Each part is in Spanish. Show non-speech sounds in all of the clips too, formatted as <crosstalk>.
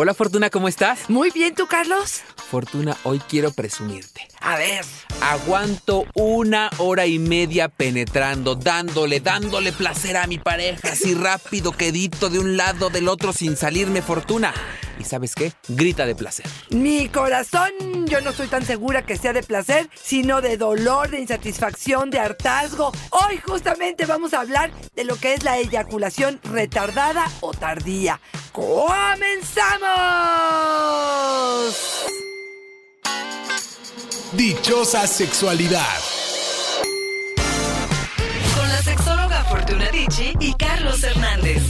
Hola Fortuna, ¿cómo estás? Muy bien, ¿tú, Carlos? Fortuna, hoy quiero presumirte. A ver. Aguanto una hora y media penetrando, dándole, dándole placer a mi pareja, así rápido, quedito de un lado, del otro, sin salirme Fortuna. ¿Y sabes qué? Grita de placer. Mi corazón, yo no estoy tan segura que sea de placer, sino de dolor, de insatisfacción, de hartazgo. Hoy justamente vamos a hablar de lo que es la eyaculación retardada o tardía. ¡Comenzamos! Dichosa sexualidad. Con la sexóloga Fortuna Dicci y Carlos Hernández.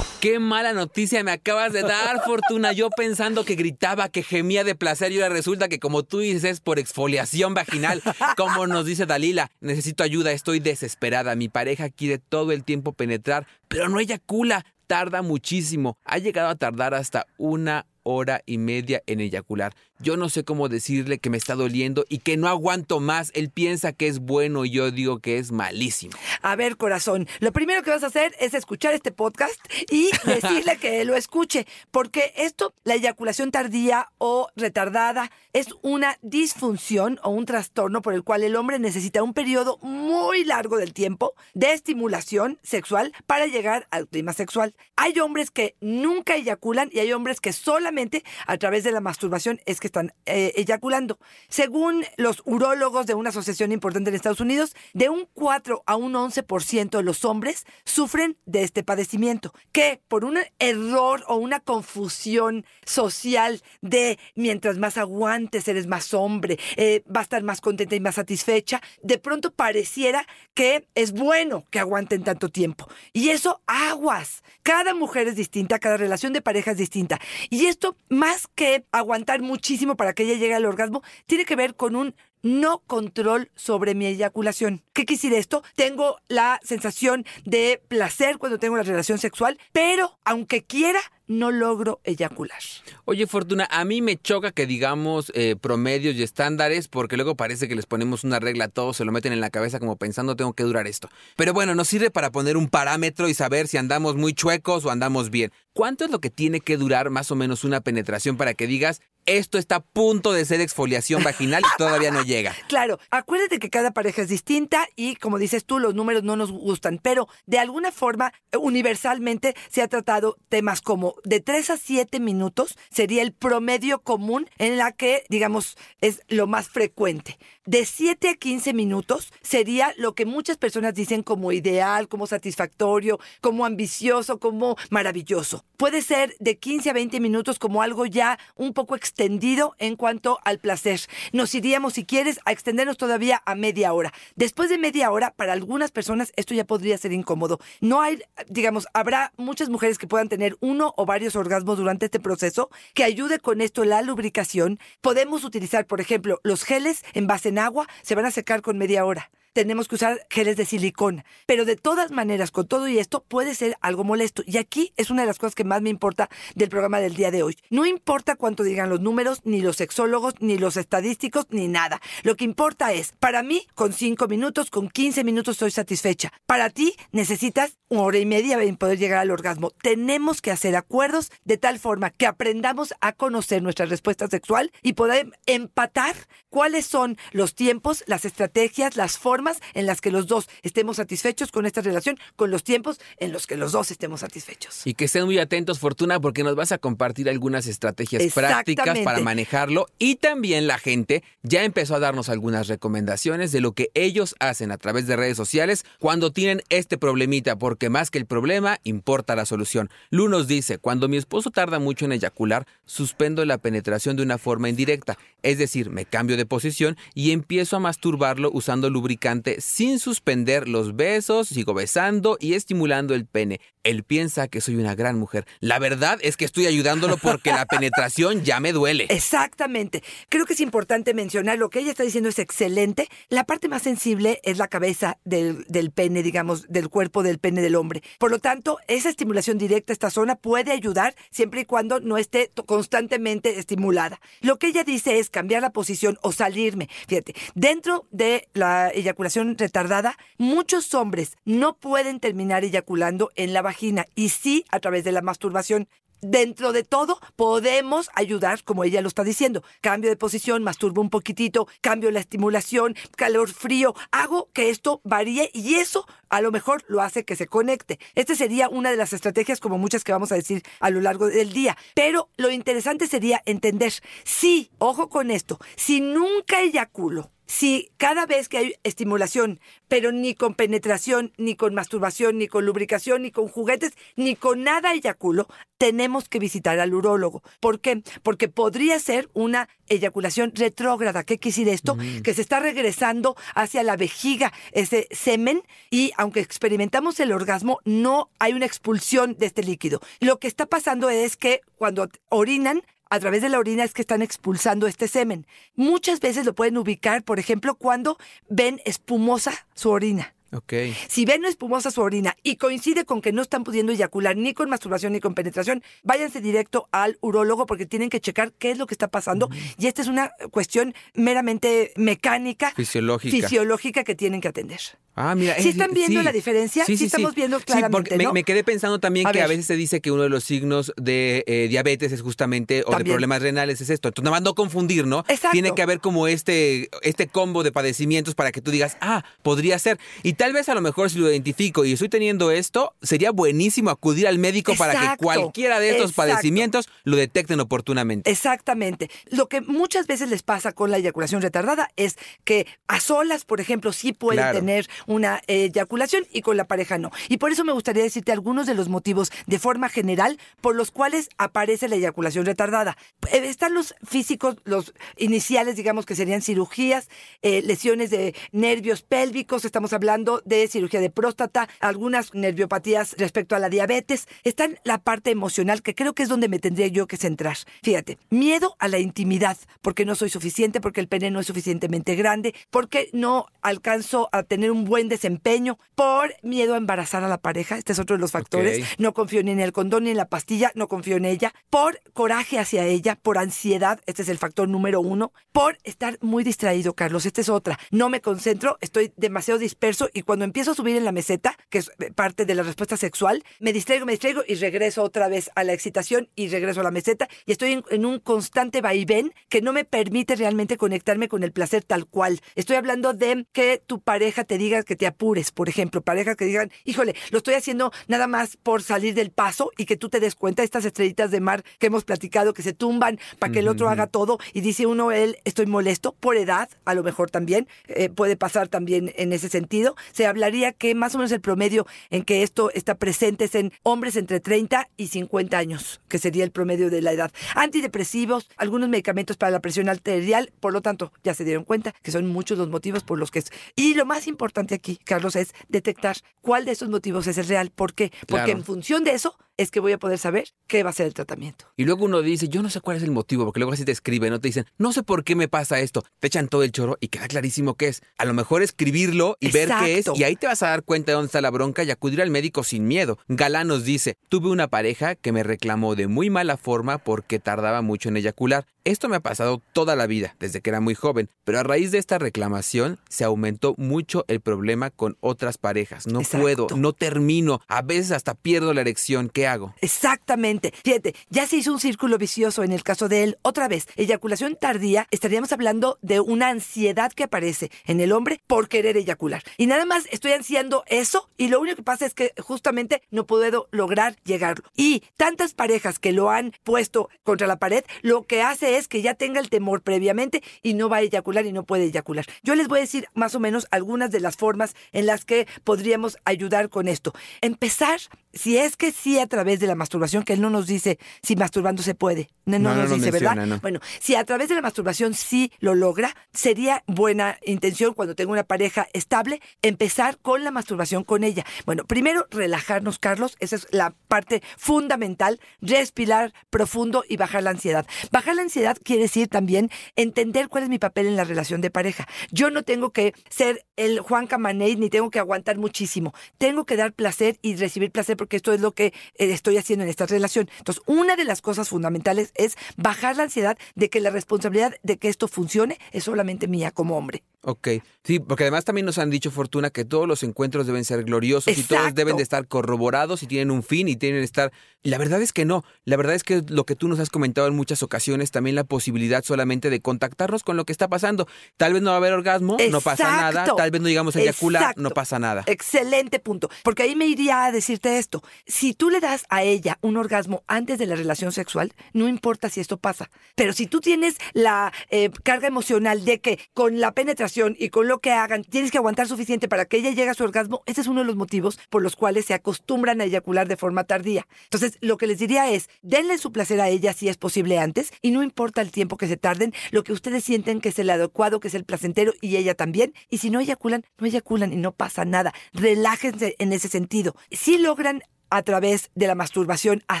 Qué mala noticia me acabas de dar, Fortuna. Yo pensando que gritaba, que gemía de placer y ahora resulta que como tú dices es por exfoliación vaginal. Como nos dice Dalila, necesito ayuda, estoy desesperada. Mi pareja quiere todo el tiempo penetrar, pero no eyacula. Tarda muchísimo. Ha llegado a tardar hasta una hora y media en eyacular. Yo no sé cómo decirle que me está doliendo y que no aguanto más. Él piensa que es bueno y yo digo que es malísimo. A ver, corazón, lo primero que vas a hacer es escuchar este podcast y <laughs> decirle que lo escuche, porque esto, la eyaculación tardía o retardada, es una disfunción o un trastorno por el cual el hombre necesita un periodo muy largo del tiempo de estimulación sexual para llegar al clima sexual. Hay hombres que nunca eyaculan y hay hombres que solamente a través de la masturbación es que están eh, eyaculando. Según los urólogos de una asociación importante en Estados Unidos, de un 4 a un 11% de los hombres sufren de este padecimiento, que por un error o una confusión social de mientras más aguantes eres más hombre, eh, va a estar más contenta y más satisfecha, de pronto pareciera que es bueno que aguanten tanto tiempo. Y eso aguas. Cada mujer es distinta, cada relación de pareja es distinta. Y esto, más que aguantar muchísimo para que ella llegue al orgasmo, tiene que ver con un no control sobre mi eyaculación. ¿Qué quisiera esto? Tengo la sensación de placer cuando tengo la relación sexual, pero aunque quiera, no logro eyacular. Oye, Fortuna, a mí me choca que digamos eh, promedios y estándares, porque luego parece que les ponemos una regla a todos, se lo meten en la cabeza como pensando tengo que durar esto. Pero bueno, nos sirve para poner un parámetro y saber si andamos muy chuecos o andamos bien. ¿Cuánto es lo que tiene que durar más o menos una penetración para que digas esto está a punto de ser exfoliación vaginal y todavía no llega. <laughs> Claro, acuérdate que cada pareja es distinta y como dices tú, los números no nos gustan, pero de alguna forma, universalmente se ha tratado temas como de 3 a 7 minutos sería el promedio común en la que, digamos, es lo más frecuente. De 7 a 15 minutos sería lo que muchas personas dicen como ideal, como satisfactorio, como ambicioso, como maravilloso. Puede ser de 15 a 20 minutos como algo ya un poco extendido en cuanto al placer. Nos iríamos, si quieres, a extendernos todavía a media hora. Después de media hora, para algunas personas esto ya podría ser incómodo. No hay, digamos, habrá muchas mujeres que puedan tener uno o varios orgasmos durante este proceso que ayude con esto la lubricación. Podemos utilizar, por ejemplo, los geles en base en agua, se van a secar con media hora tenemos que usar geles de silicona. Pero de todas maneras, con todo y esto, puede ser algo molesto. Y aquí es una de las cosas que más me importa del programa del día de hoy. No importa cuánto digan los números, ni los sexólogos, ni los estadísticos, ni nada. Lo que importa es, para mí, con 5 minutos, con 15 minutos estoy satisfecha. Para ti, necesitas una hora y media para poder llegar al orgasmo. Tenemos que hacer acuerdos de tal forma que aprendamos a conocer nuestra respuesta sexual y poder empatar cuáles son los tiempos, las estrategias, las formas en las que los dos estemos satisfechos con esta relación, con los tiempos en los que los dos estemos satisfechos. Y que estén muy atentos, Fortuna, porque nos vas a compartir algunas estrategias prácticas para manejarlo. Y también la gente ya empezó a darnos algunas recomendaciones de lo que ellos hacen a través de redes sociales cuando tienen este problemita, porque más que el problema, importa la solución. Lu nos dice, cuando mi esposo tarda mucho en eyacular, suspendo la penetración de una forma indirecta, es decir, me cambio de posición y empiezo a masturbarlo usando lubricante sin suspender los besos, sigo besando y estimulando el pene. Él piensa que soy una gran mujer. La verdad es que estoy ayudándolo porque la penetración ya me duele. <laughs> Exactamente. Creo que es importante mencionar lo que ella está diciendo es excelente. La parte más sensible es la cabeza del, del pene, digamos, del cuerpo del pene del hombre. Por lo tanto, esa estimulación directa a esta zona puede ayudar siempre y cuando no esté constantemente estimulada. Lo que ella dice es cambiar la posición o salirme. Fíjate, dentro de la eyaculación retardada, muchos hombres no pueden terminar eyaculando en la vagina y sí a través de la masturbación dentro de todo podemos ayudar, como ella lo está diciendo. Cambio de posición, masturbo un poquitito, cambio la estimulación, calor frío, hago que esto varíe y eso a lo mejor lo hace que se conecte. Esta sería una de las estrategias, como muchas que vamos a decir a lo largo del día. Pero lo interesante sería entender, sí, ojo con esto, si nunca eyaculo, si cada vez que hay estimulación, pero ni con penetración, ni con masturbación, ni con lubricación, ni con juguetes, ni con nada eyaculo, tenemos que visitar al urólogo. ¿Por qué? Porque podría ser una eyaculación retrógrada. ¿Qué quiere decir esto? Que se está regresando hacia la vejiga ese semen y aunque experimentamos el orgasmo, no hay una expulsión de este líquido. Lo que está pasando es que cuando orinan, a través de la orina es que están expulsando este semen. Muchas veces lo pueden ubicar, por ejemplo, cuando ven espumosa su orina. Okay. Si ven espumosa su orina y coincide con que no están pudiendo eyacular ni con masturbación ni con penetración, váyanse directo al urólogo porque tienen que checar qué es lo que está pasando. Y esta es una cuestión meramente mecánica, fisiológica, fisiológica que tienen que atender. Ah, mira. ¿Sí están viendo la diferencia? Sí, estamos viendo claramente, porque me, quedé pensando también que a veces se dice que uno de los signos de eh, diabetes es justamente, o de problemas renales es esto. Entonces, nada más no confundir, ¿no? Exacto. Tiene que haber como este, este combo de padecimientos para que tú digas, ah, podría ser. Y tal vez a lo mejor si lo identifico y estoy teniendo esto, sería buenísimo acudir al médico para que cualquiera de estos padecimientos lo detecten oportunamente. Exactamente. Lo que muchas veces les pasa con la eyaculación retardada es que a solas, por ejemplo, sí pueden tener una eyaculación y con la pareja no. Y por eso me gustaría decirte algunos de los motivos de forma general por los cuales aparece la eyaculación retardada. Eh, están los físicos, los iniciales, digamos que serían cirugías, eh, lesiones de nervios pélvicos, estamos hablando de cirugía de próstata, algunas nerviopatías respecto a la diabetes. Está la parte emocional que creo que es donde me tendría yo que centrar. Fíjate, miedo a la intimidad, porque no soy suficiente, porque el pene no es suficientemente grande, porque no alcanzo a tener un buen buen desempeño, por miedo a embarazar a la pareja, este es otro de los factores, no confío ni en el condón ni en la pastilla, no confío en ella, por coraje hacia ella, por ansiedad, este es el factor número uno, por estar muy distraído, Carlos, esta es otra, no me concentro, estoy demasiado disperso y cuando empiezo a subir en la meseta, que es parte de la respuesta sexual, me distraigo, me distraigo y regreso otra vez a la excitación y regreso a la meseta y estoy en, en un constante vaivén que no me permite realmente conectarme con el placer tal cual. Estoy hablando de que tu pareja te diga que te apures, por ejemplo, parejas que digan, híjole, lo estoy haciendo nada más por salir del paso y que tú te des cuenta, estas estrellitas de mar que hemos platicado, que se tumban para que el otro haga todo y dice uno, él, estoy molesto, por edad, a lo mejor también, eh, puede pasar también en ese sentido. Se hablaría que más o menos el promedio en que esto está presente es en hombres entre 30 y 50 años, que sería el promedio de la edad. Antidepresivos, algunos medicamentos para la presión arterial, por lo tanto, ya se dieron cuenta que son muchos los motivos por los que es. Y lo más importante aquí, Carlos, es detectar cuál de esos motivos es el real. ¿Por qué? Porque en función de eso es que voy a poder saber qué va a ser el tratamiento. Y luego uno dice, yo no sé cuál es el motivo, porque luego así te escriben, no te dicen, no sé por qué me pasa esto. Te echan todo el choro y queda clarísimo qué es. A lo mejor escribirlo y ver qué es, y ahí te vas a dar cuenta de dónde está la bronca y acudir al médico sin miedo. Galán nos dice, tuve una pareja que me reclamó de muy mala forma porque tardaba mucho en eyacular. Esto me ha pasado toda la vida, desde que era muy joven, pero a raíz de esta reclamación se aumentó mucho el problema con otras parejas. No puedo, no termino, a veces hasta pierdo la erección. ¿Qué hago? Exactamente. Fíjate, ya se hizo un círculo vicioso en el caso de él. Otra vez, eyaculación tardía, estaríamos hablando de una ansiedad que aparece en el hombre por querer eyacular. Y nada más estoy ansiando eso y lo único que pasa es que justamente no puedo lograr llegarlo. Y tantas parejas que lo han puesto contra la pared, lo que hace es que ya tenga el temor previamente y no va a eyacular y no puede eyacular. Yo les voy a decir más o menos algunas de las formas en las que podríamos ayudar con esto. Empezar, si es que sí a través de la masturbación, que él no nos dice si masturbando se puede. No, nos dice, ¿verdad? Bueno, si a través de la masturbación sí lo logra, sería buena intención cuando tengo una pareja estable, empezar con la masturbación con ella. Bueno, primero relajarnos, Carlos, esa es la parte fundamental, respirar profundo y bajar la ansiedad. Bajar la ansiedad quiere decir también entender cuál es mi papel en la relación de pareja. Yo no tengo que ser el Juan Camaney ni tengo que aguantar muchísimo. Tengo que dar placer y recibir placer porque esto es lo que eh, estoy haciendo en esta relación. Entonces, una de las cosas fundamentales es bajar la ansiedad de que la responsabilidad de que esto funcione es solamente mía como hombre. Ok, sí, porque además también nos han dicho, Fortuna, que todos los encuentros deben ser gloriosos y todos deben de estar corroborados y tienen un fin y tienen que estar... La verdad es que no, la verdad es que lo que tú nos has comentado en muchas ocasiones, también la posibilidad solamente de contactarnos con lo que está pasando. Tal vez no va a haber orgasmo, no pasa nada, tal vez no llegamos a eyacular, no pasa nada. Excelente punto, porque ahí me iría a decirte esto, si tú le das a ella un orgasmo antes de la relación sexual, no importa si esto pasa, pero si tú tienes la eh, carga emocional de que con la penetración y con lo que hagan, tienes que aguantar suficiente para que ella llegue a su orgasmo, ese es uno de los motivos por los cuales se acostumbran a eyacular de forma tardía. Entonces, lo que les diría es, denle su placer a ella si es posible antes y no importa el tiempo que se tarden, lo que ustedes sienten que es el adecuado, que es el placentero y ella también. Y si no eyaculan, no eyaculan y no pasa nada. Relájense en ese sentido. Si logran a través de la masturbación a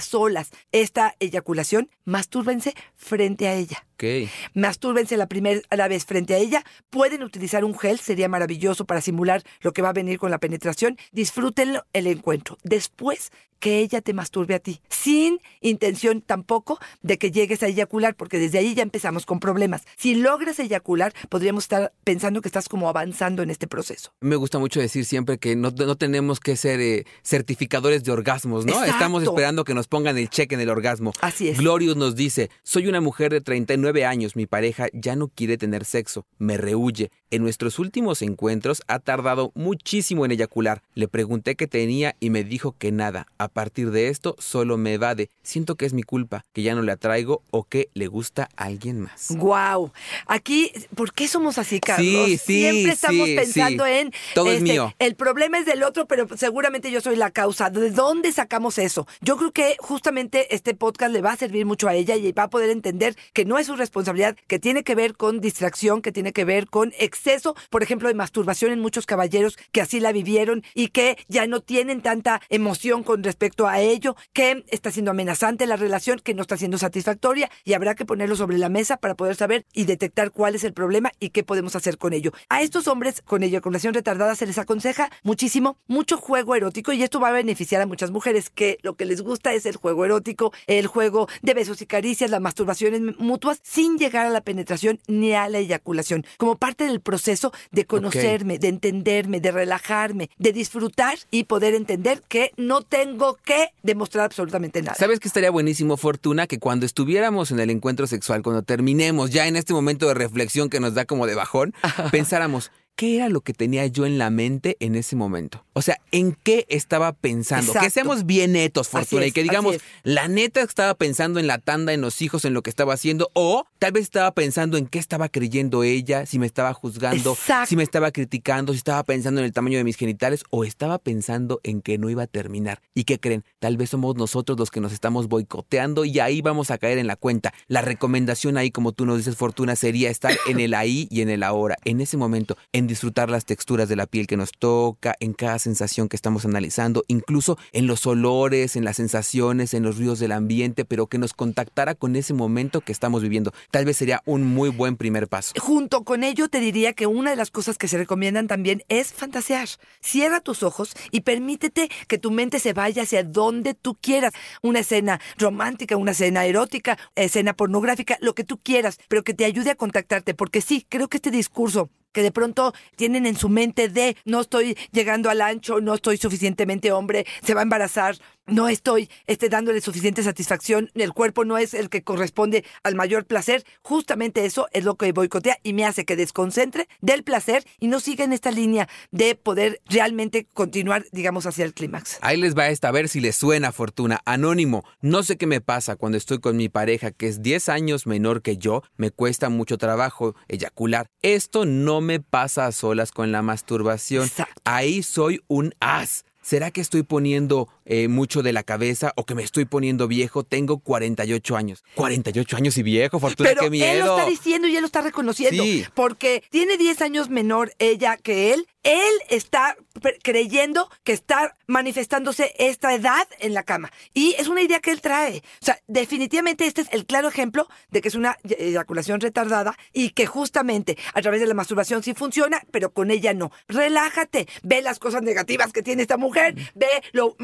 solas esta eyaculación, mastúrbense frente a ella. Okay. Mastúrbense la primera vez frente a ella. Pueden utilizar un gel, sería maravilloso para simular lo que va a venir con la penetración. Disfruten el encuentro. Después que ella te masturbe a ti, sin intención tampoco de que llegues a eyacular, porque desde ahí ya empezamos con problemas. Si logras eyacular, podríamos estar pensando que estás como avanzando en este proceso. Me gusta mucho decir siempre que no, tenemos que ser eh, certificadores de orgasmos, ¿no? Estamos esperando que nos pongan el cheque en el orgasmo. Así es. Glorious nos dice, soy una mujer de 39 años, mi pareja ya no quiere tener sexo, me rehuye. En nuestros últimos encuentros ha tardado muchísimo en eyacular. Le pregunté qué tenía y me dijo que nada. A partir de esto solo me evade. Siento que es mi culpa, que ya no le atraigo o que le gusta a alguien más. Wow. Aquí, ¿por qué somos así, Carlos? Sí, sí, Siempre estamos pensando en todo es este, mío. El problema es del otro, pero seguramente yo soy la causa. ¿De dónde sacamos eso? Yo creo que justamente este podcast le va a servir mucho a ella y va a poder entender que no es su responsabilidad, que tiene que ver con distracción, que tiene que ver con exceso, por ejemplo, de masturbación en muchos caballeros que así la vivieron y que ya no tienen tanta emoción con respecto a ello, que está siendo amenazante la relación, que no está siendo satisfactoria y habrá que ponerlo sobre la mesa para poder saber y detectar cuál es el problema y qué podemos hacer con ello. A estos hombres con eyaculación retardada se les aconseja muchísimo, mucho juego erótico y esto va a beneficiar a muchas mujeres que lo que les gusta es el juego erótico, el juego de besos y caricias, las masturbaciones mutuas, sin llegar a la penetración ni a la eyaculación, como parte del proceso de conocerme, de entenderme, de relajarme, de disfrutar y poder entender que no tengo que demostrar absolutamente nada. ¿Sabes que estaría buenísimo, Fortuna? Que cuando estuviéramos en el encuentro sexual, cuando terminemos ya en este momento de reflexión que nos da como de bajón, <laughs> pensáramos, ¿qué era lo que tenía yo en la mente en ese momento? O sea, ¿en qué estaba pensando? Que seamos bien netos, Fortuna, y que digamos, la neta estaba pensando en la tanda, en los hijos, en lo que estaba haciendo, o tal vez estaba pensando en qué estaba creyendo ella, si me estaba juzgando, si me estaba criticando, si estaba pensando en el tamaño de mis genitales, o estaba pensando en que no iba a terminar. ¿Y qué creen? Tal vez somos nosotros los que nos estamos boicoteando y ahí vamos a caer en la cuenta. La recomendación ahí, como tú nos dices, Fortuna, sería estar <coughs> en el ahí y en el ahora, en ese momento, en disfrutar las texturas de la piel que nos toca, en cada sensación que estamos analizando, incluso en los olores, en las sensaciones, en los ruidos del ambiente, pero que nos contactara con ese momento que estamos viviendo. Tal vez sería un muy buen primer paso. Junto con ello te diría que una de las cosas que se recomiendan también es fantasear. Cierra tus ojos y permítete que tu mente se vaya hacia donde tú quieras. Una escena romántica, una escena erótica, escena pornográfica, lo que tú quieras, pero que te ayude a contactarte, porque sí, creo que este discurso que de pronto tienen en su mente de no estoy llegando al ancho, no estoy suficientemente hombre, se va a embarazar, no estoy este, dándole suficiente satisfacción, el cuerpo no es el que corresponde al mayor placer, justamente eso es lo que boicotea y me hace que desconcentre del placer y no siga en esta línea de poder realmente continuar, digamos, hacia el clímax. Ahí les va esta, a ver si les suena fortuna. Anónimo, no sé qué me pasa cuando estoy con mi pareja que es 10 años menor que yo, me cuesta mucho trabajo eyacular. Esto no me pasa a solas con la masturbación. Ahí soy un as. ¿Será que estoy poniendo eh, mucho de la cabeza o que me estoy poniendo viejo? Tengo 48 años. 48 años y viejo, Fortuna, Pero qué miedo. Él lo está diciendo y él lo está reconociendo. Porque tiene 10 años menor ella que él. Él está creyendo que está manifestándose esta edad en la cama. Y es una idea que él trae. O sea, definitivamente este es el claro ejemplo de que es una eyaculación retardada y que justamente a través de la masturbación sí funciona, pero con ella no. Relájate, ve las cosas negativas que tiene esta mujer ve lo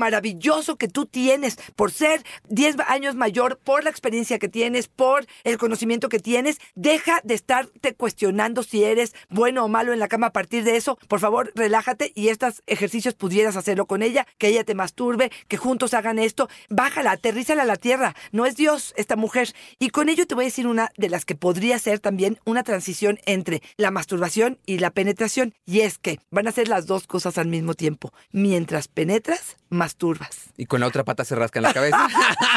que tú tienes por ser 10 años mayor, por la experiencia que tienes, por el conocimiento que tienes. Deja de estarte cuestionando si eres bueno o malo en la cama a partir de eso. Por favor, relájate y estos ejercicios pudieras hacerlo con ella, que ella te masturbe, que juntos hagan esto. Bájala, aterrízala a la tierra. No es Dios esta mujer. Y con ello te voy a decir una de las que podría ser también una transición entre la masturbación y la penetración. Y es que van a ser las dos cosas al mismo tiempo. Mientras penetras, Y con la otra pata se rasca en la cabeza.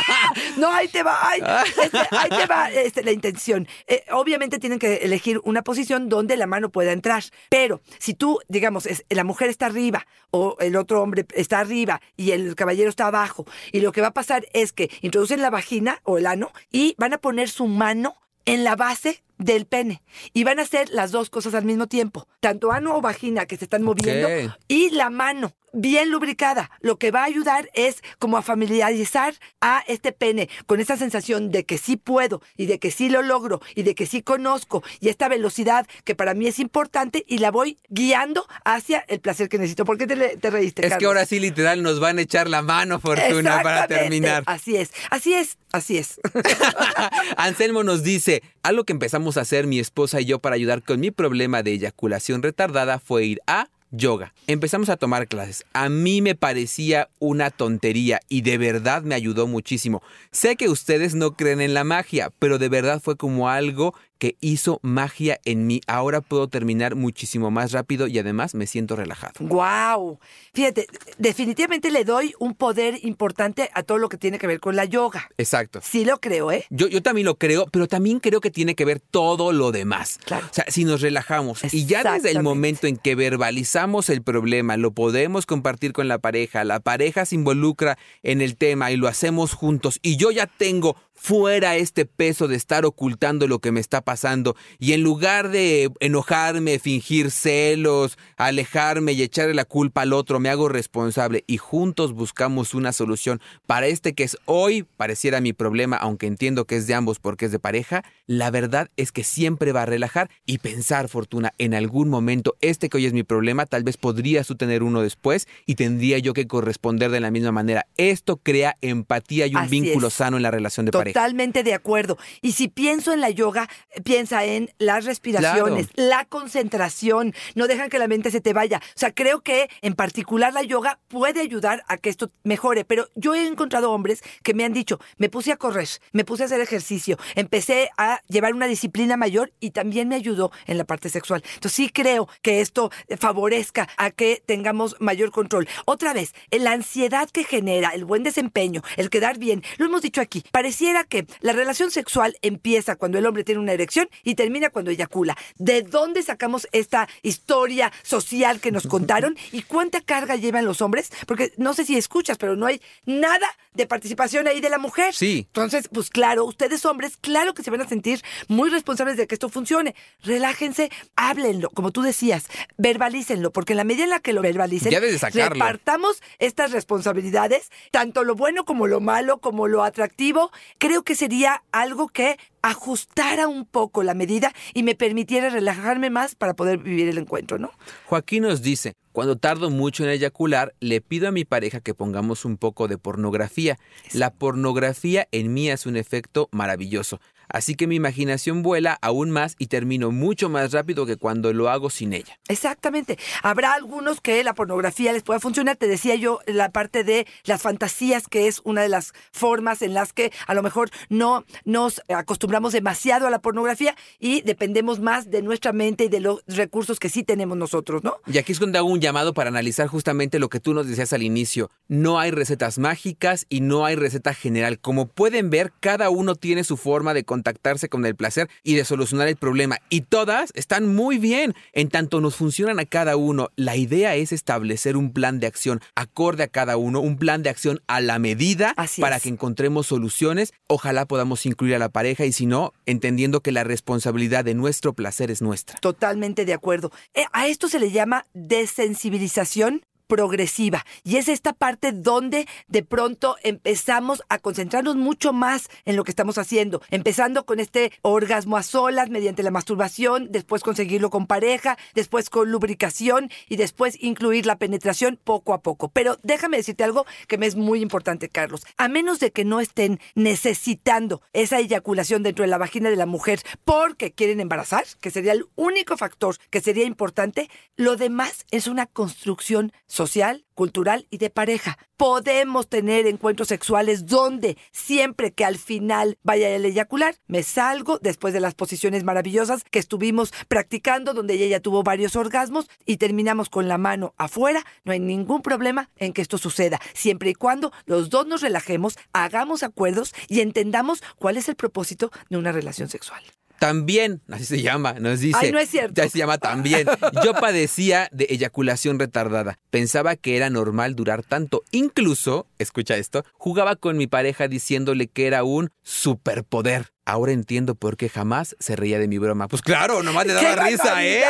<laughs> no, ahí te va, ahí, este, ahí te va este, la intención. Eh, obviamente tienen que elegir una posición donde la mano pueda entrar. Pero si tú, digamos, es, la mujer está arriba o el otro hombre está arriba y el caballero está abajo, y lo que va a pasar es que introducen la vagina o el ano y van a poner su mano en la base del pene. Y van a hacer las dos cosas al mismo tiempo. Tanto ano o vagina que se están moviendo y la mano bien lubricada. Lo que va a ayudar es como a familiarizar a este pene con esa sensación de que sí puedo y de que sí lo logro y de que sí conozco y esta velocidad que para mí es importante y la voy guiando hacia el placer que necesito. ¿Por qué te, te reíste? Es que ahora sí literal nos van a echar la mano, Fortuna, para terminar. Así es, así es, así es. <laughs> Anselmo nos dice, algo que empezamos hacer mi esposa y yo para ayudar con mi problema de eyaculación retardada fue ir a yoga. Empezamos a tomar clases. A mí me parecía una tontería y de verdad me ayudó muchísimo. Sé que ustedes no creen en la magia, pero de verdad fue como algo que hizo magia en mí. Ahora puedo terminar muchísimo más rápido y además me siento relajado. Wow. Fíjate, definitivamente le doy un poder importante a todo lo que tiene que ver con la yoga. Exacto. Sí lo creo, ¿eh? Yo, yo también lo creo, pero también creo que tiene que ver todo lo demás. Claro. O sea, si nos relajamos y ya desde el momento en que verbalizamos el problema, lo podemos compartir con la pareja, la pareja se involucra en el tema y lo hacemos juntos y yo ya tengo fuera este peso de estar ocultando lo que me está pasando y en lugar de enojarme, fingir celos, alejarme y echarle la culpa al otro, me hago responsable y juntos buscamos una solución para este que es hoy pareciera mi problema, aunque entiendo que es de ambos porque es de pareja, la verdad es que siempre va a relajar y pensar, Fortuna, en algún momento este que hoy es mi problema, tal vez podrías tú tener uno después y tendría yo que corresponder de la misma manera. Esto crea empatía y un vínculo sano en la relación de pareja. Totalmente de acuerdo. Y si pienso en la yoga, piensa en las respiraciones, la concentración, no dejan que la mente se te vaya. O sea, creo que en particular la yoga puede ayudar a que esto mejore, pero yo he encontrado hombres que me han dicho, me puse a correr, me puse a hacer ejercicio, empecé a llevar una disciplina mayor y también me ayudó en la parte sexual. Entonces sí creo que esto favorezca a que tengamos mayor control. Otra vez, la ansiedad que genera el buen desempeño, el quedar bien, lo hemos dicho aquí, pareciera que la relación sexual empieza cuando el hombre tiene una erección y termina cuando eyacula. ¿De dónde sacamos esta historia social que nos <laughs> contaron y cuánta carga llevan los hombres? Porque no sé si escuchas, pero no hay nada de participación ahí de la mujer. Sí. Entonces, pues claro, ustedes hombres, claro que se van a sentir muy responsables de que esto funcione. Relájense, háblenlo, como tú decías, verbalícenlo, porque en la medida en la que lo verbalicen, ya repartamos estas responsabilidades, tanto lo bueno como lo malo, como lo atractivo, creo que sería algo que ajustara un poco la medida y me permitiera relajarme más para poder vivir el encuentro, ¿no? Joaquín nos dice, cuando tardo mucho en eyacular, le pido a mi pareja que pongamos un poco de pornografía. La pornografía en mí hace un efecto maravilloso. Así que mi imaginación vuela aún más y termino mucho más rápido que cuando lo hago sin ella. Exactamente. Habrá algunos que la pornografía les pueda funcionar. Te decía yo la parte de las fantasías, que es una de las formas en las que a lo mejor no nos acostumbramos demasiado a la pornografía y dependemos más de nuestra mente y de los recursos que sí tenemos nosotros, ¿no? Y aquí es cuando hago un llamado para analizar justamente lo que tú nos decías al inicio. No hay recetas mágicas y no hay receta general. Como pueden ver, cada uno tiene su forma de contactarse con el placer y de solucionar el problema. Y todas están muy bien, en tanto nos funcionan a cada uno. La idea es establecer un plan de acción acorde a cada uno, un plan de acción a la medida para que encontremos soluciones. Ojalá podamos incluir a la pareja y si no, entendiendo que la responsabilidad de nuestro placer es nuestra. Totalmente de acuerdo. Eh, a esto se le llama desensibilización progresiva. Y es esta parte donde de pronto empezamos a concentrarnos mucho más en lo que estamos haciendo, empezando con este orgasmo a solas mediante la masturbación, después conseguirlo con pareja, después con lubricación y después incluir la penetración poco a poco. Pero déjame decirte algo que me es muy importante, Carlos. A menos de que no estén necesitando esa eyaculación dentro de la vagina de la mujer porque quieren embarazar, que sería el único factor que sería importante, lo demás es una construcción social, cultural y de pareja. Podemos tener encuentros sexuales donde siempre que al final vaya el eyacular, me salgo después de las posiciones maravillosas que estuvimos practicando, donde ella tuvo varios orgasmos y terminamos con la mano afuera. No hay ningún problema en que esto suceda, siempre y cuando los dos nos relajemos, hagamos acuerdos y entendamos cuál es el propósito de una relación sexual. También, así se llama, nos dice. Ay, no es cierto. Ya se llama también. <laughs> Yo padecía de eyaculación retardada. Pensaba que era normal durar tanto. Incluso, escucha esto, jugaba con mi pareja diciéndole que era un superpoder. Ahora entiendo por qué jamás se reía de mi broma. Pues claro, nomás le daba risa a él.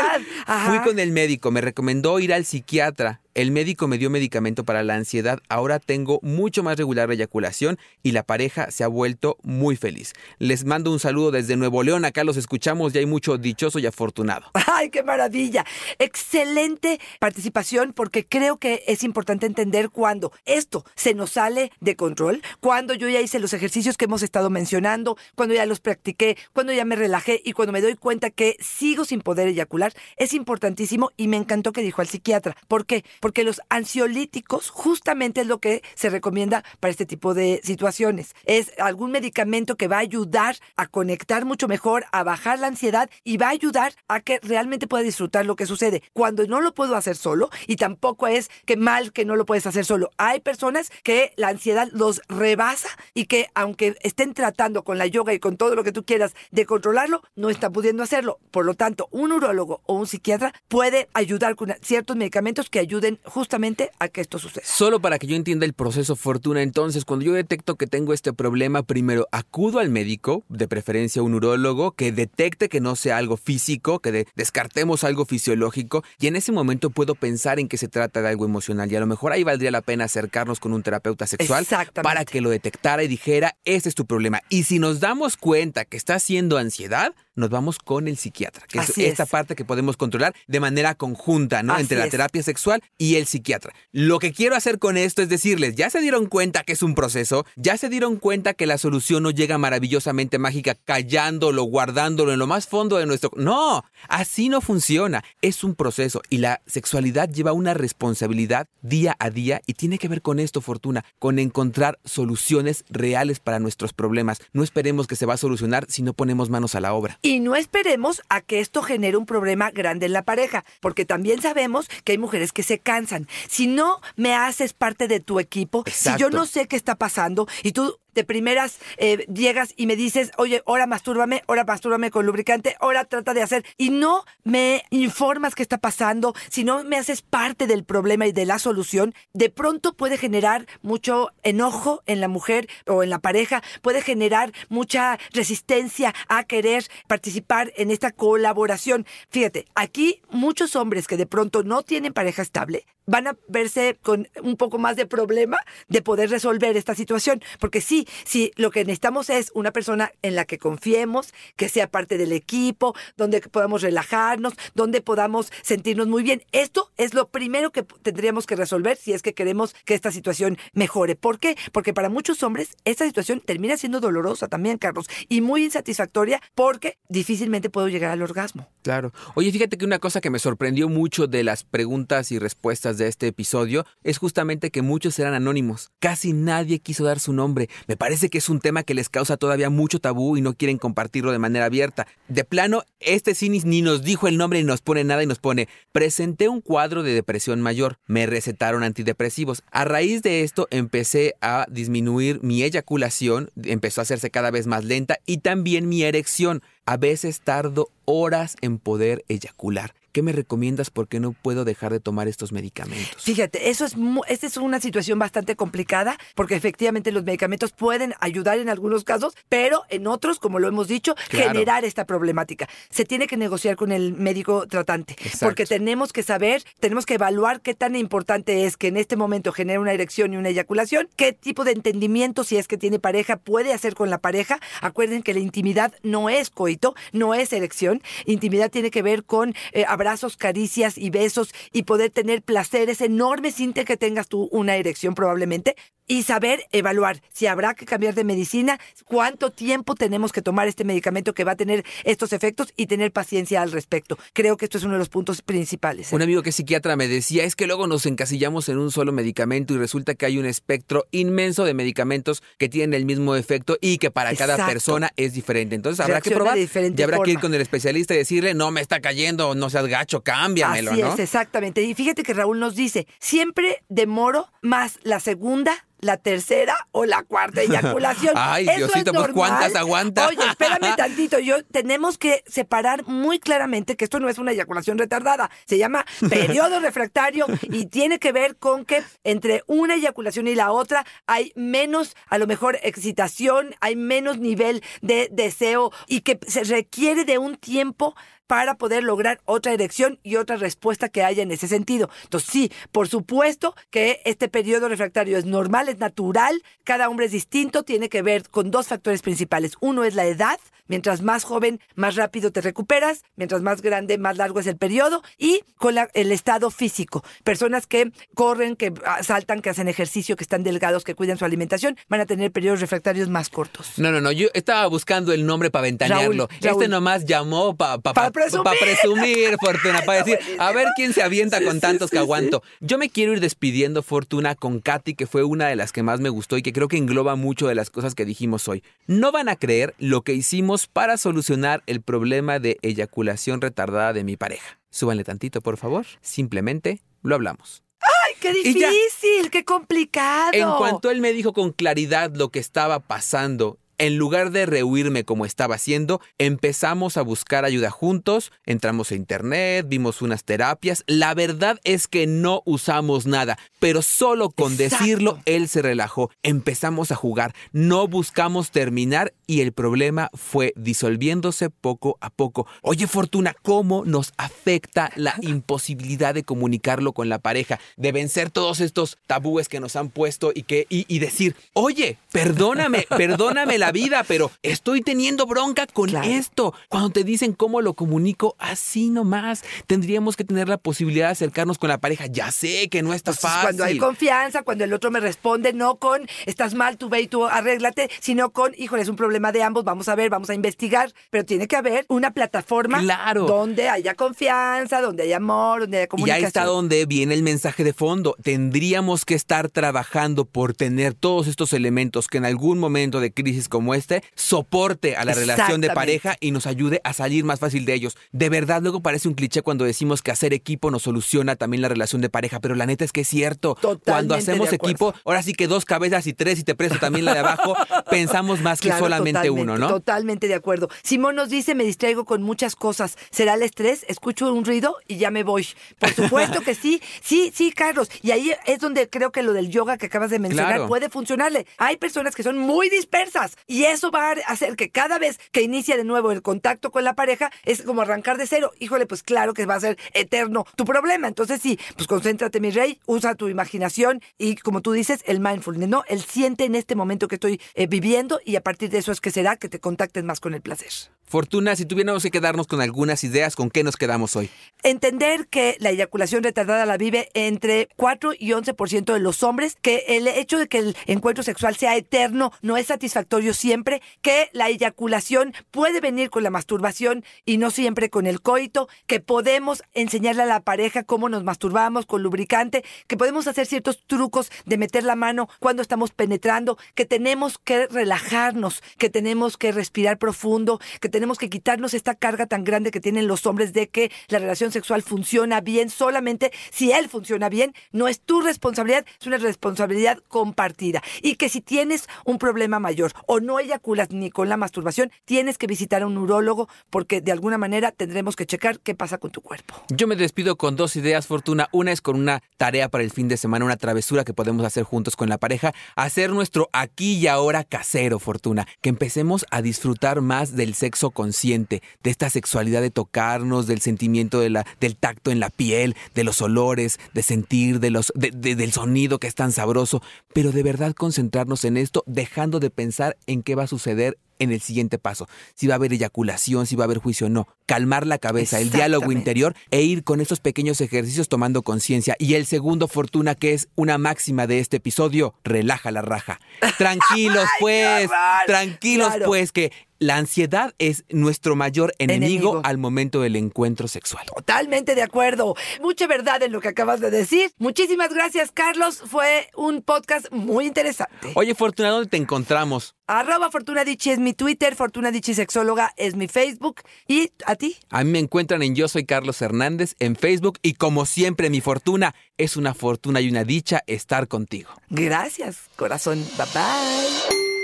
Fui con el médico, me recomendó ir al psiquiatra. El médico me dio medicamento para la ansiedad. Ahora tengo mucho más regular eyaculación y la pareja se ha vuelto muy feliz. Les mando un saludo desde Nuevo León. Acá los escuchamos y hay mucho dichoso y afortunado. <laughs> ¡Ay, qué maravilla! Excelente participación porque creo que es importante entender cuando esto se nos sale de control, cuando yo ya hice los ejercicios que hemos estado mencionando, cuando ya los practiqué, cuando ya me relajé y cuando me doy cuenta que sigo sin poder eyacular, es importantísimo y me encantó que dijo al psiquiatra. ¿Por qué? Porque los ansiolíticos justamente es lo que se recomienda para este tipo de situaciones. Es algún medicamento que va a ayudar a conectar mucho mejor, a bajar la ansiedad y va a ayudar a que realmente pueda disfrutar lo que sucede. Cuando no lo puedo hacer solo y tampoco es que mal que no lo puedes hacer solo. Hay personas que la ansiedad los rebasa y que aunque estén tratando con la yoga y con todo lo que tú quieras de controlarlo, no está pudiendo hacerlo. Por lo tanto, un urólogo o un psiquiatra puede ayudar con ciertos medicamentos que ayuden justamente a que esto suceda. Solo para que yo entienda el proceso Fortuna, entonces, cuando yo detecto que tengo este problema, primero acudo al médico, de preferencia un urólogo, que detecte que no sea algo físico, que descartemos algo fisiológico, y en ese momento puedo pensar en que se trata de algo emocional. Y a lo mejor ahí valdría la pena acercarnos con un terapeuta sexual para que lo detectara y dijera, este es tu problema. Y si nos damos cuenta que está haciendo ansiedad, nos vamos con el psiquiatra, que es esta parte que podemos controlar de manera conjunta, ¿no? Entre la terapia sexual y el psiquiatra. Lo que quiero hacer con esto es decirles, ya se dieron cuenta que es un proceso, ya se dieron cuenta que la solución no llega maravillosamente mágica callándolo, guardándolo en lo más fondo de nuestro... No, así no funciona. Es un proceso y la sexualidad lleva una responsabilidad día a día y tiene que ver con esto, Fortuna, con encontrar soluciones reales para nuestros problemas. No esperemos que se va a solucionar si no ponemos manos a la obra. Y no esperemos a que esto genere un problema grande en la pareja, porque también sabemos que hay mujeres que se cansan. Si no me haces parte de tu equipo, si yo no sé qué está pasando y tú de primeras eh, llegas y me dices, oye, ahora mastúrbame, ahora mastúrbame con lubricante, ahora trata de hacer, y no me informas qué está pasando, si no me haces parte del problema y de la solución, de pronto puede generar mucho enojo en la mujer o en la pareja, puede generar mucha resistencia a querer participar en esta colaboración. Fíjate, aquí muchos hombres que de pronto no tienen pareja estable van a verse con un poco más de problema de poder resolver esta situación. Porque sí, sí, lo que necesitamos es una persona en la que confiemos, que sea parte del equipo, donde podamos relajarnos, donde podamos sentirnos muy bien. Esto es lo primero que tendríamos que resolver si es que queremos que esta situación mejore. ¿Por qué? Porque para muchos hombres esta situación termina siendo dolorosa también, Carlos, y muy insatisfactoria porque difícilmente puedo llegar al orgasmo. Claro. Oye, fíjate que una cosa que me sorprendió mucho de las preguntas y respuestas de este episodio es justamente que muchos eran anónimos. Casi nadie quiso dar su nombre. Me parece que es un tema que les causa todavía mucho tabú y no quieren compartirlo de manera abierta. De plano, este cine ni nos dijo el nombre ni nos pone nada y nos pone, presenté un cuadro de depresión mayor, me recetaron antidepresivos. A raíz de esto empecé a disminuir mi eyaculación, empezó a hacerse cada vez más lenta y también mi erección. A veces tardo horas en poder eyacular. ¿Qué me recomiendas porque no puedo dejar de tomar estos medicamentos? Fíjate, eso es, esta es una situación bastante complicada porque efectivamente los medicamentos pueden ayudar en algunos casos, pero en otros, como lo hemos dicho, generar esta problemática. Se tiene que negociar con el médico tratante porque tenemos que saber, tenemos que evaluar qué tan importante es que en este momento genere una erección y una eyaculación, qué tipo de entendimiento, si es que tiene pareja, puede hacer con la pareja. Acuerden que la intimidad no es coito, no es erección. Intimidad tiene que ver con eh, abrazos, caricias y besos y poder tener placeres enormes sin que tengas tú una erección probablemente y saber evaluar si habrá que cambiar de medicina, cuánto tiempo tenemos que tomar este medicamento que va a tener estos efectos y tener paciencia al respecto. Creo que esto es uno de los puntos principales. ¿eh? Un amigo que es psiquiatra me decía, es que luego nos encasillamos en un solo medicamento y resulta que hay un espectro inmenso de medicamentos que tienen el mismo efecto y que para cada persona es diferente. Entonces habrá que probar y habrá que ir con el especialista y decirle, no me está cayendo, no seas gacho, cámbiamelo, Así es, exactamente. Y fíjate que Raúl nos dice, siempre demoro más la segunda la tercera o la cuarta eyaculación. <laughs> Ay, Diosito, pues ¿cuántas aguanta? Oye, espérame <laughs> tantito, yo tenemos que separar muy claramente que esto no es una eyaculación retardada, se llama periodo <laughs> refractario y tiene que ver con que entre una eyaculación y la otra hay menos, a lo mejor, excitación, hay menos nivel de deseo y que se requiere de un tiempo para poder lograr otra erección y otra respuesta que haya en ese sentido. Entonces, sí, por supuesto que este periodo refractario es normal, es natural, cada hombre es distinto, tiene que ver con dos factores principales. Uno es la edad, mientras más joven, más rápido te recuperas, mientras más grande, más largo es el periodo, y con el estado físico. Personas que corren, que saltan, que hacen ejercicio, que están delgados, que cuidan su alimentación, van a tener periodos refractarios más cortos. No, no, no, yo estaba buscando el nombre para ventanearlo. Este nomás llamó para presumir. Para presumir, Fortuna, para <laughs> decir, a ver quién se avienta con tantos que aguanto. Yo me quiero ir despidiendo, Fortuna, con Katy, que fue una de las que más me gustó y que creo que engloba mucho de las cosas que dijimos hoy. No van a creer lo que hicimos para solucionar el problema de eyaculación retardada de mi pareja. Súbanle tantito, por favor. Simplemente lo hablamos. ¡Ay, qué difícil! ¡Qué complicado! En cuanto él me dijo con claridad lo que estaba pasando en lugar de rehuirme como estaba haciendo, empezamos a buscar ayuda juntos, entramos a internet, vimos unas terapias. La verdad es que no usamos nada, pero solo con decirlo, él se relajó. Empezamos a jugar, no buscamos terminar y el problema fue disolviéndose poco a poco. Oye, Fortuna, ¿cómo nos afecta la imposibilidad de comunicarlo con la pareja, de vencer todos estos tabúes que nos han puesto y, que, y, decir, oye, perdóname, <laughs> perdóname la vida, pero estoy teniendo bronca con esto. Cuando te dicen cómo lo comunico, así nomás. Tendríamos que tener la posibilidad de acercarnos con la pareja. Ya sé que no está pues, fácil. Cuando hay confianza, cuando el otro me responde, no con estás mal, tú ve y tú arréglate, sino con, híjole, es un problema de ambos, vamos a ver, vamos a investigar. Pero tiene que haber una plataforma donde haya confianza, donde haya amor, donde haya comunicación. Y ahí está donde viene el mensaje de fondo. Tendríamos que estar trabajando por tener todos estos elementos que en algún momento de crisis como este soporte a la relación de pareja y nos ayude a salir más fácil de ellos. De verdad, luego parece un cliché cuando decimos que hacer equipo nos soluciona también la relación de pareja, pero la neta es que es cierto. cuando hacemos equipo, ahora sí que dos cabezas y tres y te presto también la de abajo, <laughs> pensamos más que solamente uno, ¿no? Totalmente de acuerdo. Simón nos dice, me distraigo con muchas cosas. ¿Será el estrés? Escucho un ruido y ya me voy. Por <laughs> supuesto que sí, sí, sí, Carlos. Y ahí es donde creo que lo del yoga que acabas de mencionar puede funcionarle. Hay personas que son muy dispersas y eso va a hacer que cada vez que inicia de nuevo el contacto con la pareja es como arrancar de cero. Híjole, pues claro que va a ser eterno tu problema. Entonces sí, pues concéntrate, mi rey, usa tu imaginación y como tú dices, el mindfulness, ¿no? El siente en este momento que estoy eh, viviendo y a partir de eso que será que te contactes más con el placer. Fortuna, si tuviéramos que quedarnos con algunas ideas, ¿con qué nos quedamos hoy? Entender que la eyaculación retardada la vive entre 4 y 11% de los hombres, que el hecho de que el encuentro sexual sea eterno no es satisfactorio siempre, que la eyaculación puede venir con la masturbación y no siempre con el coito, que podemos enseñarle a la pareja cómo nos masturbamos con lubricante, que podemos hacer ciertos trucos de meter la mano cuando estamos penetrando, que tenemos que relajarnos, que tenemos que respirar profundo, que tenemos que quitarnos esta carga tan grande que tienen los hombres de que la relación sexual funciona bien solamente si él funciona bien. No es tu responsabilidad, es una responsabilidad compartida. Y que si tienes un problema mayor o no eyaculas ni con la masturbación, tienes que visitar a un urólogo porque de alguna manera tendremos que checar qué pasa con tu cuerpo. Yo me despido con dos ideas, Fortuna. Una es con una tarea para el fin de semana, una travesura que podemos hacer juntos con la pareja, hacer nuestro aquí y ahora casero, Fortuna. Que empecemos a disfrutar más del sexo consciente, de esta sexualidad de tocarnos, del sentimiento de la, del tacto en la piel, de los olores, de sentir, de los, del sonido que es tan sabroso. Pero de verdad concentrarnos en esto, dejando de pensar en qué va a suceder en el siguiente paso. Si va a haber eyaculación, si va a haber juicio o no. Calmar la cabeza, el diálogo interior e ir con estos pequeños ejercicios tomando conciencia. Y el segundo, Fortuna, que es una máxima de este episodio, relaja la raja. <laughs> Tranquilos, pues, tranquilos, pues, que la ansiedad es nuestro mayor enemigo, al momento del encuentro sexual. Totalmente de acuerdo. Mucha verdad en lo que acabas de decir. Muchísimas gracias, Carlos. Fue un podcast muy interesante. Oye, Fortuna, ¿dónde te encontramos? Arroba Fortunadichi es mi Twitter, Fortunadichi Sexóloga es mi Facebook. ¿Y a ti? A mí me encuentran en Yo Soy Carlos Hernández en Facebook y como siempre mi fortuna es una fortuna y una dicha estar contigo. Gracias, corazón. Bye bye.